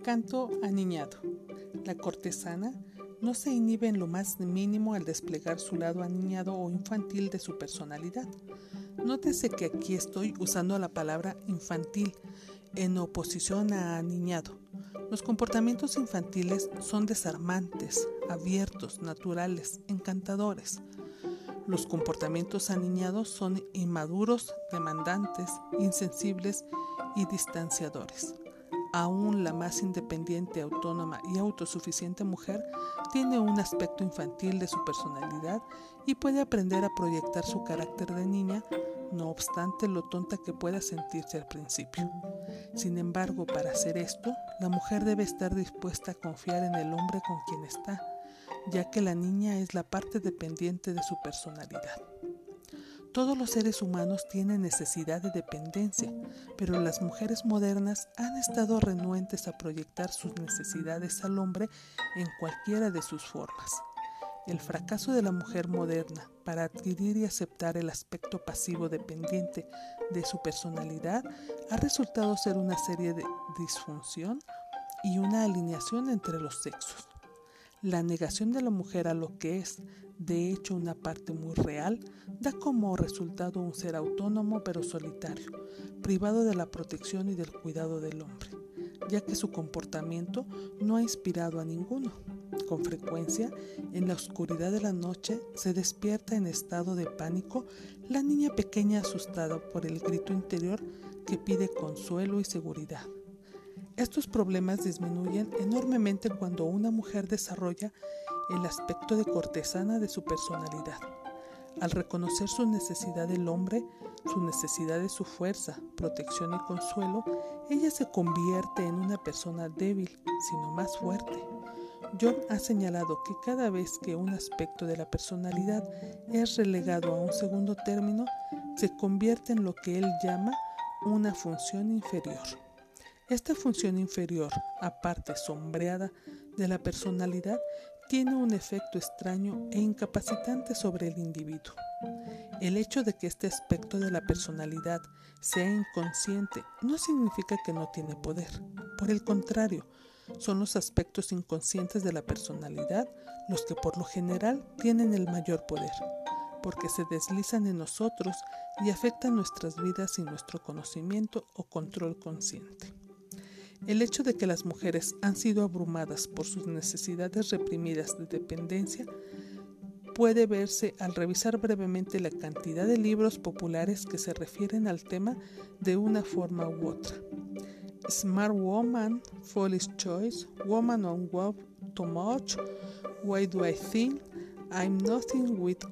Encanto aniñado. La cortesana no se inhibe en lo más mínimo al desplegar su lado aniñado o infantil de su personalidad. Nótese que aquí estoy usando la palabra infantil en oposición a aniñado. Los comportamientos infantiles son desarmantes, abiertos, naturales, encantadores. Los comportamientos aniñados son inmaduros, demandantes, insensibles y distanciadores. Aún la más independiente, autónoma y autosuficiente mujer tiene un aspecto infantil de su personalidad y puede aprender a proyectar su carácter de niña, no obstante lo tonta que pueda sentirse al principio. Sin embargo, para hacer esto, la mujer debe estar dispuesta a confiar en el hombre con quien está, ya que la niña es la parte dependiente de su personalidad. Todos los seres humanos tienen necesidad de dependencia, pero las mujeres modernas han estado renuentes a proyectar sus necesidades al hombre en cualquiera de sus formas. El fracaso de la mujer moderna para adquirir y aceptar el aspecto pasivo dependiente de su personalidad ha resultado ser una serie de disfunción y una alineación entre los sexos. La negación de la mujer a lo que es, de hecho, una parte muy real, da como resultado un ser autónomo pero solitario, privado de la protección y del cuidado del hombre, ya que su comportamiento no ha inspirado a ninguno. Con frecuencia, en la oscuridad de la noche, se despierta en estado de pánico la niña pequeña asustada por el grito interior que pide consuelo y seguridad. Estos problemas disminuyen enormemente cuando una mujer desarrolla el aspecto de cortesana de su personalidad. Al reconocer su necesidad del hombre, su necesidad de su fuerza, protección y consuelo, ella se convierte en una persona débil, sino más fuerte. John ha señalado que cada vez que un aspecto de la personalidad es relegado a un segundo término, se convierte en lo que él llama una función inferior. Esta función inferior, aparte sombreada de la personalidad, tiene un efecto extraño e incapacitante sobre el individuo. El hecho de que este aspecto de la personalidad sea inconsciente no significa que no tiene poder. Por el contrario, son los aspectos inconscientes de la personalidad los que por lo general tienen el mayor poder, porque se deslizan en nosotros y afectan nuestras vidas sin nuestro conocimiento o control consciente. El hecho de que las mujeres han sido abrumadas por sus necesidades reprimidas de dependencia puede verse al revisar brevemente la cantidad de libros populares que se refieren al tema de una forma u otra. Smart Woman, Foolish Choice, Woman on Love Too Much, Why Do I Think, I'm Nothing with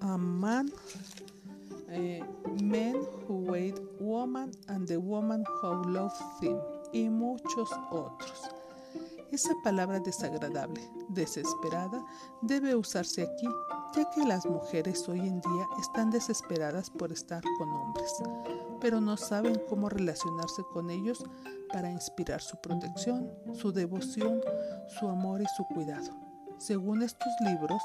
a Man, eh, Men Who Wait Woman and the Woman Who Love Them y muchos otros. Esa palabra desagradable, desesperada, debe usarse aquí, ya que las mujeres hoy en día están desesperadas por estar con hombres, pero no saben cómo relacionarse con ellos para inspirar su protección, su devoción, su amor y su cuidado. Según estos libros,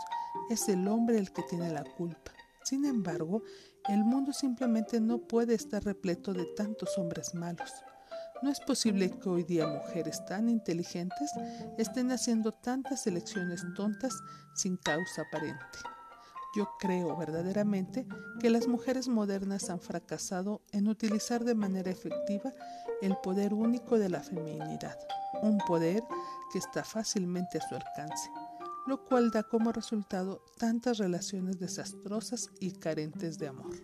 es el hombre el que tiene la culpa. Sin embargo, el mundo simplemente no puede estar repleto de tantos hombres malos. No es posible que hoy día mujeres tan inteligentes estén haciendo tantas elecciones tontas sin causa aparente. Yo creo verdaderamente que las mujeres modernas han fracasado en utilizar de manera efectiva el poder único de la feminidad, un poder que está fácilmente a su alcance, lo cual da como resultado tantas relaciones desastrosas y carentes de amor.